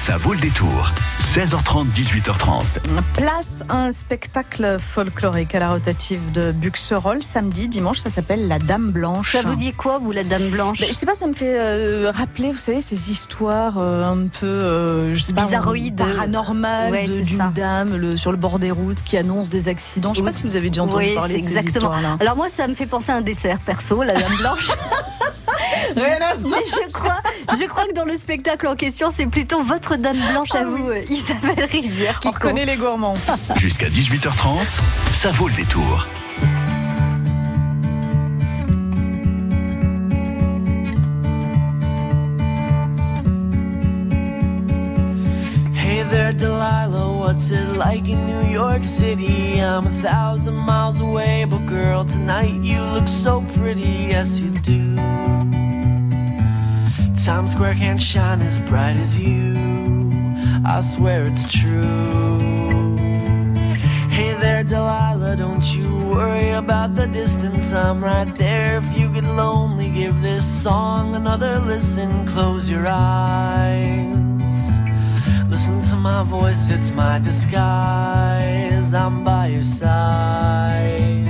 Ça vaut le détour. 16h30, 18h30. Place à un spectacle folklorique à la rotative de Buxerolles samedi, dimanche. Ça s'appelle La Dame Blanche. Ça vous dit quoi, vous, la Dame Blanche? Ben, Je sais pas, ça me fait euh, rappeler, vous savez, ces histoires euh, un peu, euh, je sais pas, Bizarroïdes. paranormales Ouais, d'une dame le- sur le bord des routes qui annonce des accidents. Je sais Oui. pas si vous avez déjà entendu Oui, parler de ces exactement. histoires-là. Alors moi, ça me fait penser à un dessert perso, la Dame Blanche. Rien à voir. Mais je crois, je crois que dans le spectacle en question, c'est plutôt votre Dame Blanche à vous, euh, Isabelle Rivière, qui On compte. les gourmands. Jusqu'à 18h30, ça vaut le détour. Hey there, Delilah, what's it like in New York City? I'm a thousand miles away, but girl, tonight you look so pretty, yes you do. Times Square can't shine as bright as you, I swear it's true. Hey there, Delilah, don't you worry about the distance, I'm right there. If you get lonely, give this song another listen, close your eyes. Listen to my voice, it's my disguise. I'm by your side.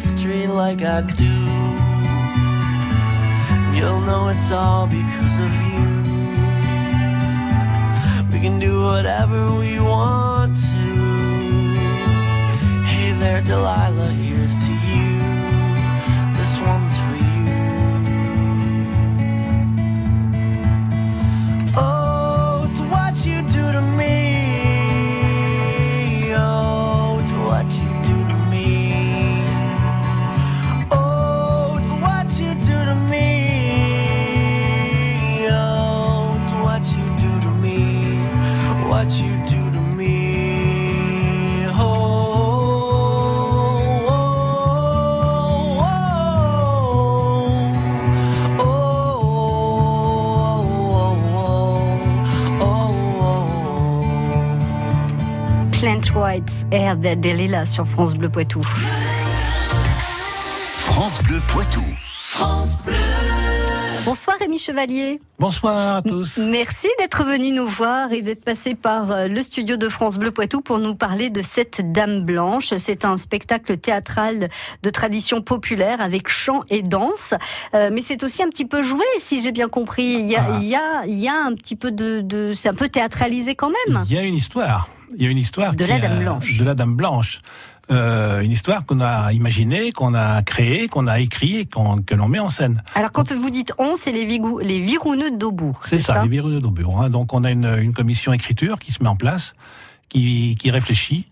History like I do. You'll know it's all because of you. We can do whatever we want to. Hey there, Delilah, White, Air de Delilah sur France Bleu Poitou. France Bleu Poitou. Bonsoir Rémi Chevalier. Bonsoir à tous. Merci d'être venu nous voir et d'être passé par euh, le studio de France Bleu Poitou pour nous parler de cette Dame Blanche. C'est un spectacle théâtral de tradition populaire avec chant et danse. Euh, mais c'est aussi un petit peu joué, si j'ai bien compris. Il y a, Ah. il y a, il y a un petit peu de, de c'est un peu théâtralisé quand même. Il y a une histoire. Il y a une histoire De la a- Dame Blanche. De la Dame Blanche. Euh, une histoire qu'on a imaginée, qu'on a créée, qu'on a écrit et qu'on- que l'on met en scène. Alors quand vous dites on, c'est les, vigou- les Virouneux d'Aubourg. C'est ça, les virus de Daubourg, hein. Donc on a une, une commission écriture qui se met en place, qui, qui réfléchit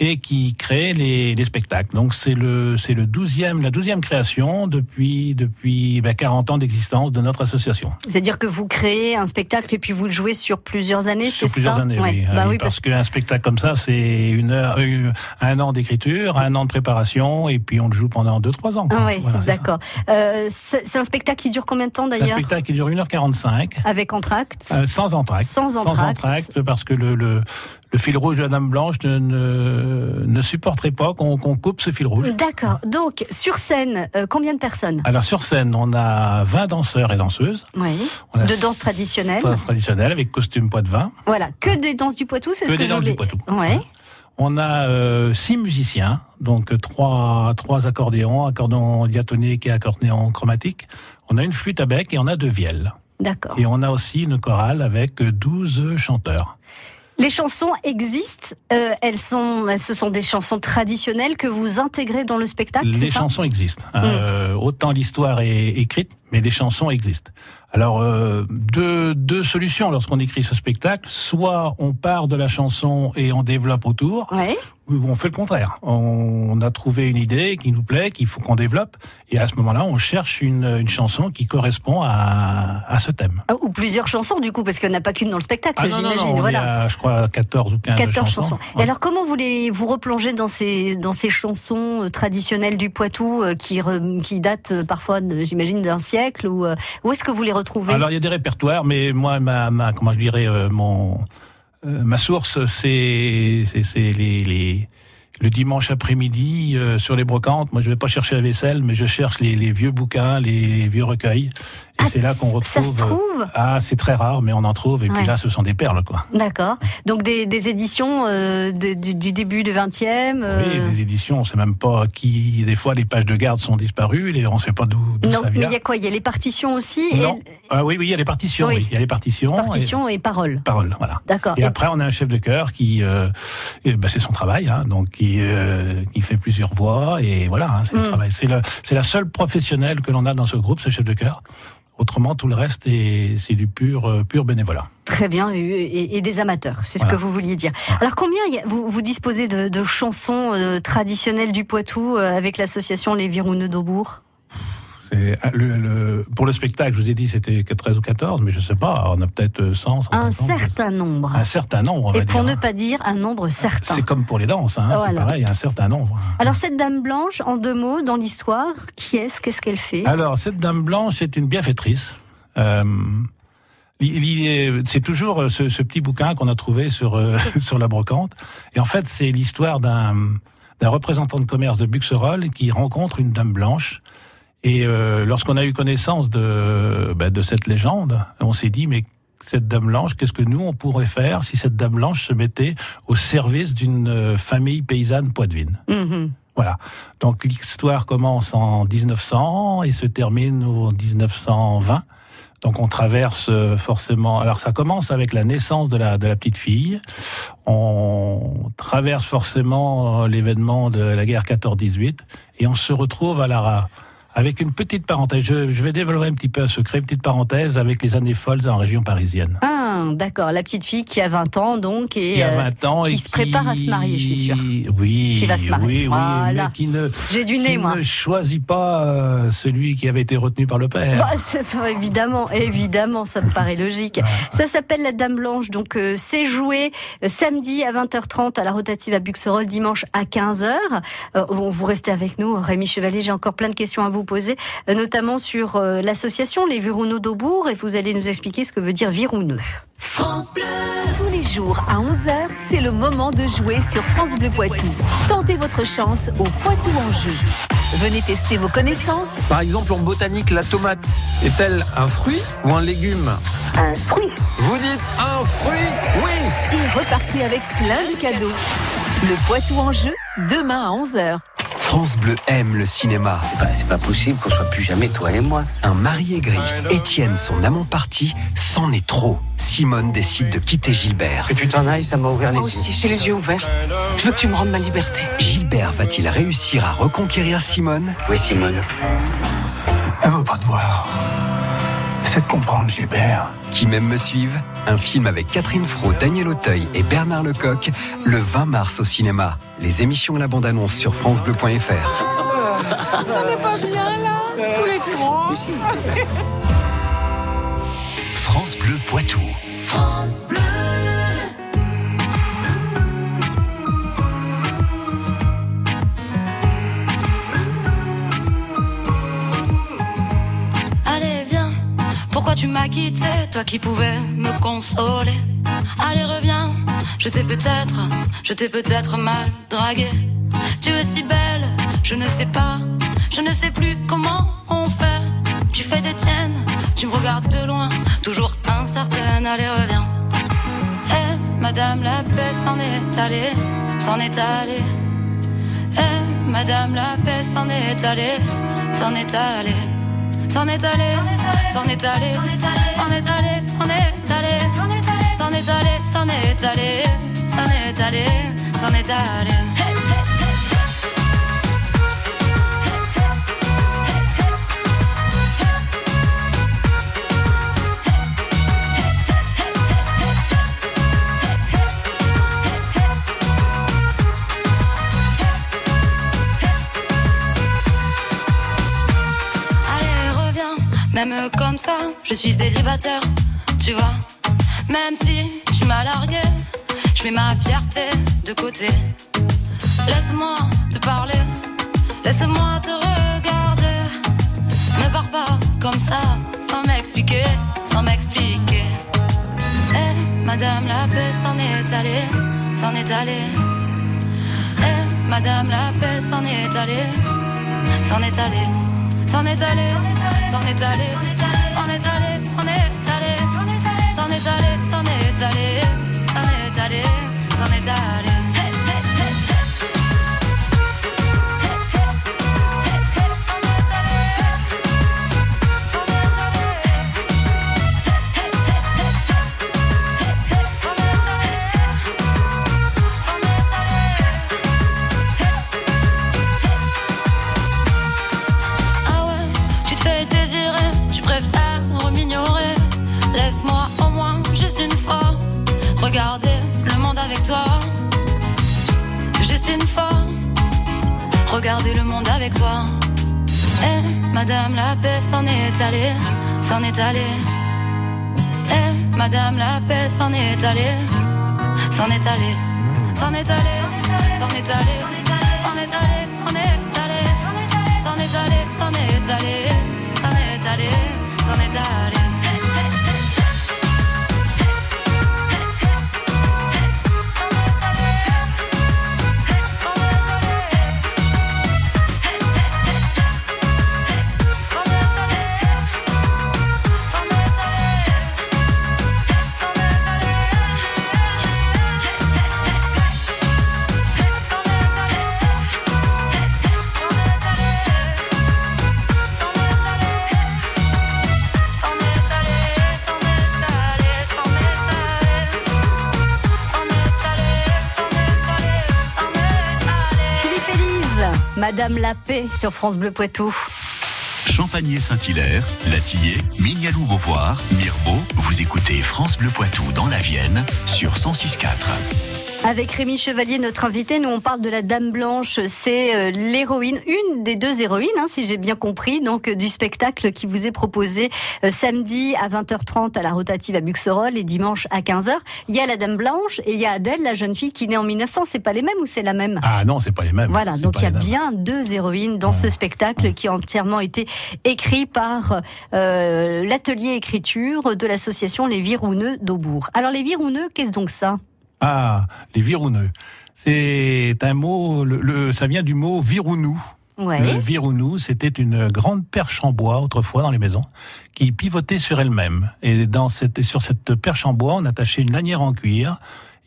et qui crée les, les spectacles. Donc c'est le c'est le 12e la douzième création depuis depuis ben, 40 ans d'existence de notre association. C'est-à-dire que vous créez un spectacle et puis vous le jouez sur plusieurs années, Sur plusieurs ça années, Ouais. oui. Bah Ah oui, oui, parce qu'un spectacle comme ça, c'est une heure, euh, un an d'écriture, un an de préparation, et puis on le joue pendant deux trois ans. quoi. Ah oui, Voilà, d'accord. Euh, c'est un spectacle qui dure combien de temps C'est un d'ailleurs spectacle qui dure 1h45. Avec entracte Euh, sans entracte. Sans entracte. entracte, parce que le, le, le fil rouge de la Dame Blanche ne, ne, ne supporterait pas qu'on qu'on coupe ce fil rouge. D'accord. Donc, sur scène, euh, combien de personnes? Alors sur scène, on a 20 danseurs et danseuses. Oui. On a De danse traditionnelle. Danse traditionnelle avec costume poids de vin. Voilà, que des danses du Poitou, c'est ce que des danses du Poitou. Ouais. On a euh, six musiciens, donc trois, trois accordéons, accordéon diatonique et accordéon chromatique. On a une flûte à bec et on a deux vielles. D'accord. Et on a aussi une chorale avec 12 chanteurs. Les chansons existent. euh, elles sont, ce sont des chansons traditionnelles que vous intégrez dans le spectacle. Les chansons existent. hein. Euh, autant l'histoire est écrite, mais les chansons existent. Alors, euh, deux, deux solutions lorsqu'on écrit ce spectacle. Soit on part de la chanson et on développe autour, Ouais. On fait le contraire. On a trouvé une idée qui nous plaît, qu'il faut qu'on développe, et à ce moment-là, on cherche une, une chanson qui correspond à, à ce thème. Ah, Ou plusieurs chansons du coup, parce qu'il n'y en a pas qu'une dans le spectacle, Ah non, non, j'imagine. voilà. à, je crois, 14 ou 15 14 chansons. chansons. Et Ouais. alors, comment vous les, vous replongez dans ces, dans ces chansons euh, traditionnelles du Poitou euh, qui, re- qui datent euh, parfois, j'imagine, d'un siècle ou où est-ce que vous les retrouvez? Alors il y a des répertoires, mais moi, ma, ma comment je dirais, mon euh, ma source, c'est les, les le dimanche après-midi euh, sur les brocantes. Moi, je vais pas chercher la vaisselle, mais je cherche les vieux bouquins, les, vieux recueils, et Ah, c'est là qu'on Ça retrouve. se trouve Ah, c'est très rare, mais on en trouve. Et Ouais. puis là, ce sont des perles, quoi. D'accord. Donc des, des éditions euh, de- du, du début du 20e euh, Oui, des éditions, on sait même pas qui. Des fois, les pages de garde sont disparues, les, on sait pas d'où ça mais vient. il y a quoi? Il y a les partitions aussi Non. et, Ah oui, oui, il y a les partitions. Oui. Oui, il y a les partitions. Partitions et, paroles. Et paroles, voilà. D'accord. Et Et- après, on a un chef de chœur qui, euh, ben, c'est son travail, hein, donc qui, euh, qui fait plusieurs voix et voilà, hein, c'est le Mm. travail. C'est la seule professionnelle que l'on a dans ce groupe, ce chef de chœur. Autrement, tout le reste est, c'est du pur, euh, pur bénévolat. Très bien, et, des amateurs, c'est ce que vous vouliez dire. Alors combien il y a- vous, vous disposez de, de chansons euh, traditionnelles du Poitou euh, avec l'association Les Virouneux d'Aubourg le, le- pour le spectacle, je vous ai dit, c'était que 13 ou 14, mais je sais pas, on a peut-être 100, 150. Un certain nombre. un certain nombre, on va Et pour dire. ne pas dire un nombre certain. C'est comme pour les danses, hein, c'est Voilà. pareil, un certain nombre. Alors cette dame blanche, en deux mots, dans l'histoire, qui est-ce? Qu'est-ce qu'elle fait? Alors, cette dame blanche, c'est une bienfaitrice. Euh, c'est toujours euh, ce, ce petit bouquin qu'on a trouvé sur euh, sur la brocante. Et en fait, c'est l'histoire d'un d'un représentant de commerce de Buxerolles qui rencontre une dame blanche. Et euh, lorsqu'on a eu connaissance de bah, de cette légende, on s'est dit mais cette dame blanche, qu'est-ce que nous on pourrait faire si cette dame blanche se mettait au service d'une euh, famille paysanne poitevine? Mhm. voilà. Donc l'histoire commence en 1900 et se termine au 1920. Donc on traverse euh, forcément. Alors ça commence avec la naissance de la de la petite fille. On traverse forcément l'événement de la guerre 14-18 et on se retrouve à la avec une petite parenthèse. Je, je vais développer un petit peu un secret, une petite parenthèse avec les années folles en région parisienne. Ah, d'accord. La petite fille qui a 20 ans, donc, et Qui a euh, 20 ans qui et se prépare à se marier, je suis sûre. Oui, Qui va se marier. oui, oui, Voilà. mais qui ne j'ai du nez, qui moi. ne choisit pas euh, celui qui avait été retenu par le père. Bah, enfin, évidemment, évidemment, ça me paraît logique. Ça s'appelle la Dame Blanche, donc euh, c'est joué euh, samedi à 20h30 à la rotative à Buxerolles, dimanche à 15h. Euh, vous vous restez avec nous, Rémi Chevalier, j'ai encore plein de questions à vous poser, euh, notamment sur euh, l'association Les Virouneux d'Aubourg, et vous allez nous expliquer ce que veut dire Virouneux. Tous les jours à 11h, c'est le moment de jouer sur France Bleu Poitou. Tentez votre chance au Poitou en jeu. Venez tester vos connaissances Par exemple, en botanique, la tomate est-elle un fruit ou un légume? Un fruit. Vous dites un fruit Oui et repartez avec plein de cadeaux. Le Poitou en jeu, demain à 11h. France Bleu aime le cinéma. Bah, c'est pas possible qu'on soit plus jamais toi et moi. Un mari aigri, Étienne, son amant parti, c'en est trop. Simone décide de quitter Gilbert. Que tu t'en ailles, ça m'a ouvert les Moi yeux. aussi, j'ai les yeux ouverts. Je veux que tu me rendes ma liberté. Gilbert va-t-il réussir à reconquérir Simone? Oui, Simone. Elle veut pas te voir. C'est J'essaie de comprendre, Gilbert. Qui m'aime me suive Un film avec Catherine Fro, Daniel Auteuil et Bernard Lecoq, le 20 mars au cinéma. Les émissions et la bande-annonce sur FranceBleu.fr. On n'est pas bien là Tous les trois France Bleu Poitou. France Bleu. Pourquoi tu m'as quitté, toi qui pouvais me consoler? Allez, reviens, je t'ai peut-être, je t'ai peut-être mal dragué. Tu es si belle, je ne sais pas, je ne sais plus comment on fait. Tu fais des tiennes, tu me regardes de loin, toujours incertaine. Allez, reviens. Eh, madame la paix s'en est allée, s'en est allée. Eh, madame la paix s'en est allée, s'en est allée. S'en est allé, s'en est allé, s'en est allé, s'en est allé, s'en est allé, s'en est allé, s'en est allé, s'en est allé. Allez, ça, je suis célibataire, tu vois. Même si tu m'as largué, je mets ma fierté de côté. Laisse-moi te parler, laisse-moi te regarder. Ne pars pas comme ça, sans m'expliquer, sans m'expliquer. Eh, madame la paix s'en est allée, s'en est allée. Eh, madame la paix s'en est allée, s'en est allée. S'en est allé, s'en est allé, s'en est allé, s'en est allé, s'en est allé, s'en est allé, s'en est allé, s'en est allé. Est allée, s'en est allée. Eh, Madame la paix s'en est allée, s'en est allée, s'en est allée, s'en est allée, s'en est allée, s'en est allée, s'en est allée, s'en est allée, s'en est allée, s'en est allée. Madame la paix sur France Bleu Poitou. Champagné-Saint-Hilaire, Latillé, Mignalou-Beauvoir, Mirbeau, vous écoutez France Bleu Poitou dans la Vienne sur 106.4. Avec Rémi Chevalier, notre invité, nous on parle de la Dame Blanche. C'est euh, l'héroïne, une des deux héroïnes, hein, si j'ai bien compris, donc euh, du spectacle qui vous est proposé euh, samedi à 20h30 à la rotative à Buxerolles et dimanche à 15h. Il y a la Dame Blanche et il y a Adèle, la jeune fille qui naît en 1900. C'est pas les mêmes ou c'est la même? Ah non, c'est pas les mêmes. Voilà, donc il y a bien deux héroïnes dans ce spectacle qui a entièrement été écrit par euh, l'atelier écriture de l'association Les Virouneux d'Aubourg. Alors les Virouneux, qu'est-ce donc ça? Ah, les virouneux. C'est un mot, le, le- ça vient du mot virounou. Ouais. Le virounou, c'était une grande perche en bois autrefois dans les maisons qui pivotait sur elle-même. Et dans cette, sur cette perche en bois, on attachait une lanière en cuir.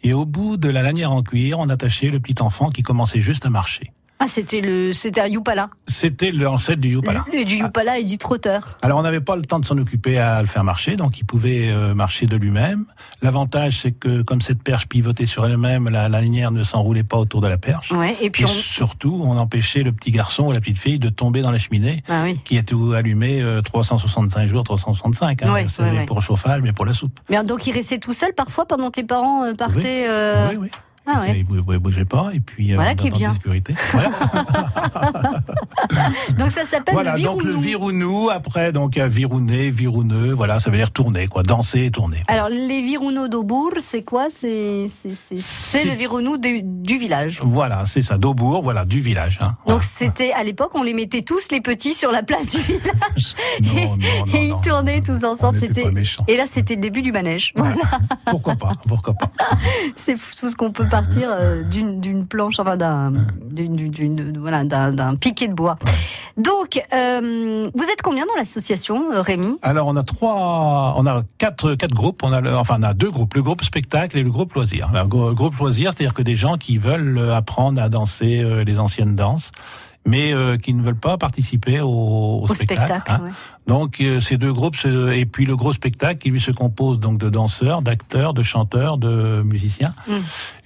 Et au bout de la lanière en cuir, on attachait le petit enfant qui commençait juste à marcher. Ah, c'était le, c'était un Yupala. C'était l'ancêtre du Yupala. Et du Yupala et du trotteur. Alors on n'avait pas le temps de s'en occuper à le faire marcher, donc il pouvait euh, marcher de lui-même. L'avantage c'est que comme cette perche pivotait sur elle-même, la, la linière ne s'enroulait pas autour de la perche. Ouais, et puis Et on... surtout, on empêchait le petit garçon ou la petite fille de tomber dans la cheminée Ah oui. qui était allumée euh, 365 jours, 365. Hein, Ouais, pour le chauffage, mais pour la soupe. Mais donc il restait tout seul parfois pendant que les parents euh, partaient. euh, Oui, oui. Ah ouais. Et il ne bougeait pas, et puis euh, Voilà dans- qui est bien. sécurité. Voilà. Donc ça s'appelle Voilà, le donc le virounou. après, donc euh, virouné, virouneux, voilà, ça veut dire tourner, quoi, danser et tourner. Alors les virounou d'Aubourg, c'est quoi? C'est le virounou du, du village. Voilà, c'est ça, d'Aubourg, voilà, du village. Hein. Donc c'était à l'époque, on les mettait tous les petits sur la place du village Non, non, non, et ils tournaient tous ensemble. C'était et là c'était le début du manège. Voilà. Pourquoi pas, pourquoi pas. C'est tout ce qu'on peut partir euh, d'une d'une planche, enfin d'un voilà piquet de bois. Donc euh, vous êtes combien dans l'association, euh, Rémi? Alors on a trois, on a quatre, quatre groupes. On a, le- enfin on a deux groupes, le groupe spectacle et le groupe loisir. Le gro- groupe loisir, c'est-à-dire que des gens qui veulent apprendre à danser les anciennes danses, mais euh, qui ne veulent pas participer au, au Au spectacle. spectacle. hein. ouais. Donc euh, ces deux groupes se- et puis le gros spectacle qui lui se compose donc de danseurs, d'acteurs, de chanteurs, de musiciens. Mm.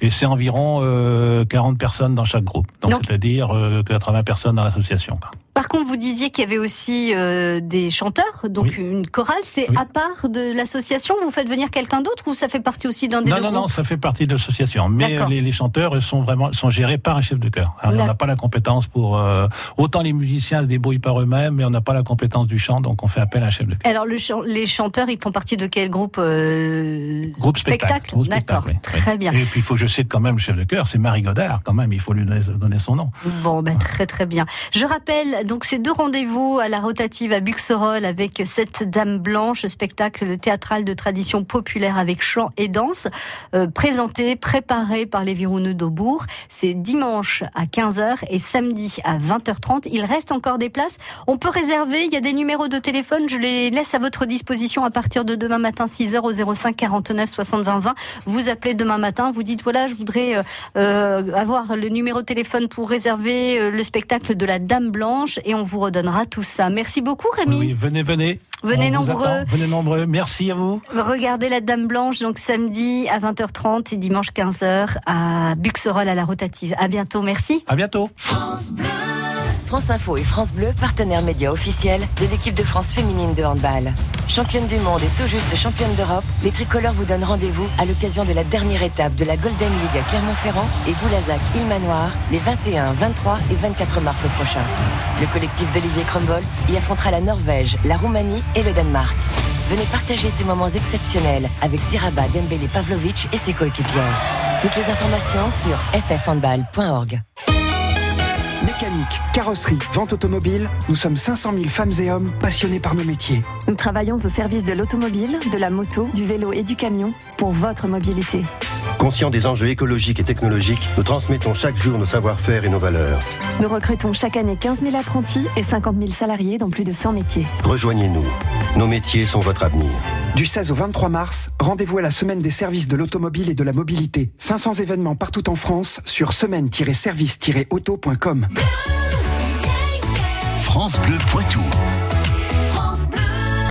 Et c'est environ euh, 40 personnes dans chaque groupe. Donc, c'est-à-dire euh, 80 personnes dans l'association. Par contre, vous disiez qu'il y avait aussi euh, des chanteurs, donc Oui. une chorale. C'est Oui. à part de l'association, vous faites venir quelqu'un d'autre ou ça fait partie aussi d'un des Non, deux non, non, groupes? ça fait partie de l'association. Mais les, les chanteurs sont vraiment sont gérés par un chef de chœur. Alors, on n'a pas la compétence pour euh, autant les musiciens se débrouillent par eux-mêmes, mais on n'a pas la compétence du chant, donc on fait appel à un chef de chœur. Alors le les chanteurs, ils font partie de quel groupe euh, Groupe spectacle. Groupe D'accord, spectacle, oui, très bien. Et puis il faut que je cite quand même le chef de chœur, c'est Marie Godard quand même. Il faut lui donner, donner son nom. Bon, ben, très très bien. Je rappelle donc ces deux rendez-vous à la rotative à Buxerolles avec cette Dame Blanche, spectacle théâtral de tradition populaire avec chant et danse, euh, présenté, préparé par les Virouneux d'Aubourg. C'est dimanche à 15h et samedi à 20h30. Il reste encore des places. On peut réserver. Il y a des numéros de téléphone. Je les laisse à votre disposition à partir de demain matin 6h au 05 49 60 20 20. Vous appelez demain matin. Vous dites voilà, je voudrais euh, euh, avoir le numéro de téléphone pour réserver euh, le spectacle de la Dame Blanche et on vous redonnera tout ça. Merci beaucoup Rémi. Oui, venez, venez. Venez On nombreux. Venez nombreux. Merci à vous. Regardez la Dame Blanche donc samedi à 20h30 et dimanche 15h à Buxerolles à la rotative. À bientôt. Merci. À bientôt. France Info et France Bleu, partenaires médias officiels de l'équipe de France féminine de handball. Championne du monde et tout juste championne d'Europe, les tricolores vous donnent rendez-vous à l'occasion de la dernière étape de la Golden League à Clermont-Ferrand et Boulazac Ilmanoir les 21, 23 et 24 mars prochains. Le collectif d'Olivier Crumbolz y affrontera la Norvège, la Roumanie et le Danemark. Venez partager ces moments exceptionnels avec Siraba Dembélé Pavlovic et ses coéquipières. Toutes les informations sur ffhandball.org. Mécanique, carrosserie, vente automobile, nous sommes 500 000 femmes et hommes passionnés par nos métiers. Nous travaillons au service de l'automobile, de la moto, du vélo et du camion pour votre mobilité. Conscients des enjeux écologiques et technologiques, nous transmettons chaque jour nos savoir-faire et nos valeurs. Nous recrutons chaque année 15 000 apprentis et 50 000 salariés dans plus de 100 métiers. Rejoignez-nous. Nos métiers sont votre avenir. Du 16 au 23 mars, rendez-vous à la semaine des services de l'automobile et de la mobilité. 500 événements partout en France sur semaine-service-auto.com. France Bleu Poitou.